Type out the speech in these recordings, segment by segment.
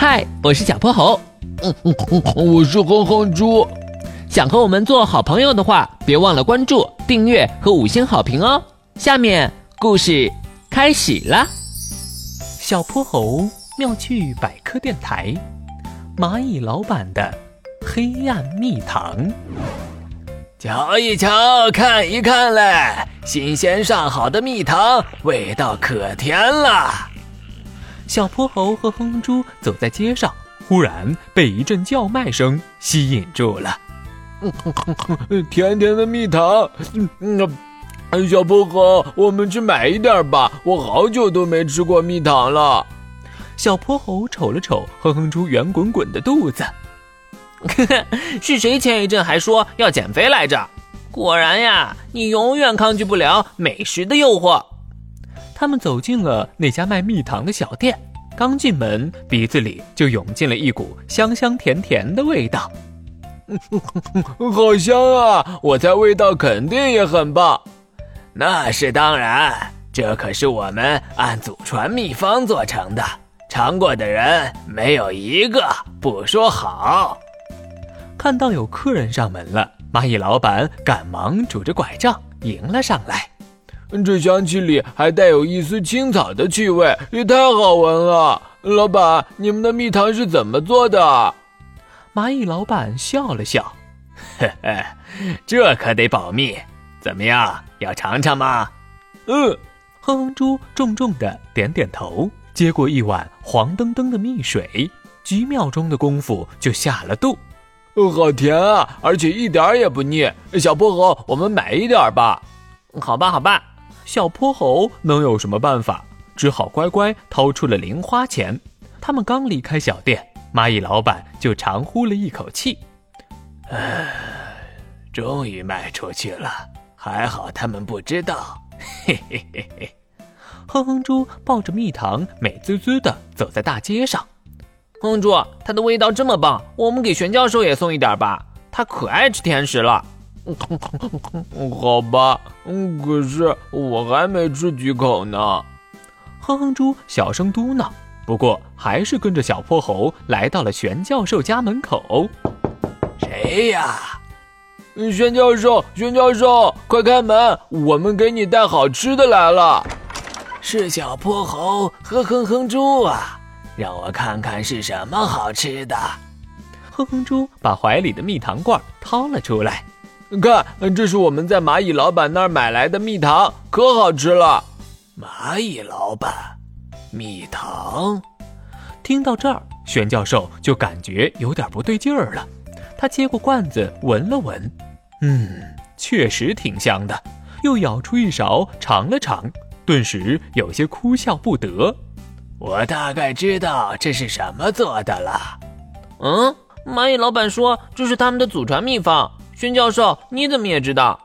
嗨，我是小泼猴。嗯嗯嗯，我是哼哼猪。想和我们做好朋友的话，别忘了关注、订阅和五星好评哦。下面故事开始了。小泼猴妙趣百科电台，蚂蚁老板的黑暗蜜糖。瞧一瞧，看一看嘞，新鲜上好的蜜糖，味道可甜了。小泼猴和哼哼猪走在街上，忽然被一阵叫卖声吸引住了。甜甜的蜜糖，嗯嗯，小泼猴，我们去买一点吧，我好久都没吃过蜜糖了。小泼猴瞅了瞅哼哼猪圆滚滚的肚子，呵呵，是谁前一阵还说要减肥来着？果然呀，你永远抗拒不了美食的诱惑。他们走进了那家卖蜜糖的小店，刚进门，鼻子里就涌进了一股香香甜甜的味道。好香啊！我猜味道肯定也很棒。那是当然，这可是我们按祖传秘方做成的，尝过的人没有一个不说好。看到有客人上门了，蚂蚁老板赶忙拄着拐杖迎了上来。这香气里还带有一丝青草的气味，也太好闻了。老板，你们的蜜糖是怎么做的？蚂蚁老板笑了笑，嘿嘿，这可得保密。怎么样，要尝尝吗？嗯，哼哼猪重重的点点头，接过一碗黄澄澄的蜜水，几秒钟的功夫就下了肚。好甜啊，而且一点也不腻。小泼猴，我们买一点吧。好吧，好吧。小泼猴能有什么办法？只好乖乖掏出了零花钱。他们刚离开小店。蚂蚁老板就长呼了一口气：“唉，终于卖出去了，还好他们不知道。”嘿嘿嘿嘿。哼哼猪抱着蜜糖，美滋滋的走在大街上。哼哼猪，它的味道这么棒，我们给玄教授也送一点吧，他可爱吃甜食了。好吧，嗯可是我还没吃几口呢。哼哼猪小声嘟囔。不过，还是跟着小泼猴来到了玄教授家门口。谁呀？玄教授，玄教授，快开门！我们给你带好吃的来了。是小泼猴和哼哼猪啊！让我看看是什么好吃的。哼哼猪把怀里的蜜糖罐掏了出来，看，这是我们在蚂蚁老板那儿买来的蜜糖，可好吃了。蚂蚁老板。蜜糖，听到这儿，玄教授就感觉有点不对劲儿了。他接过罐子闻了闻，嗯，确实挺香的。又舀出一勺尝了尝，顿时有些哭笑不得。我大概知道这是什么做的了。嗯，蚂蚁老板说这是他们的祖传秘方。玄教授，你怎么也知道？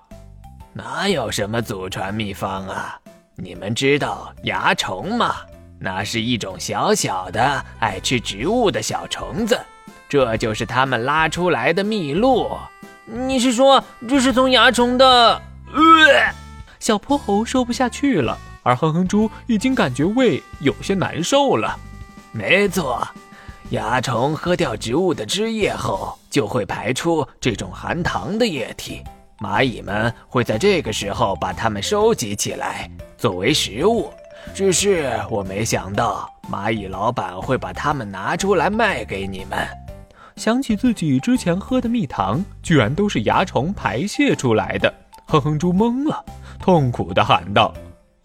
哪有什么祖传秘方啊？你们知道蚜虫吗？那是一种小小的爱吃植物的小虫子，这就是它们拉出来的蜜露。你是说这是从蚜虫的？呃，小泼猴说不下去了，而哼哼猪已经感觉胃有些难受了。没错，蚜虫喝掉植物的汁液后，就会排出这种含糖的液体。蚂蚁们会在这个时候把它们收集起来作为食物。只是我没想到蚂蚁老板会把它们拿出来卖给你们。想起自己之前喝的蜜糖，居然都是蚜虫排泄出来的，哼哼猪懵了，痛苦地喊道：“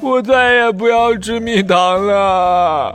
我再也不要吃蜜糖了。”